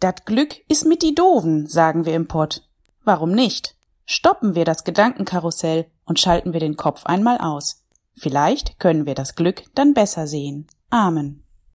Dat Glück is mit die Doven, sagen wir im Pott. Warum nicht? Stoppen wir das Gedankenkarussell und schalten wir den Kopf einmal aus. Vielleicht können wir das Glück dann besser sehen. Amen.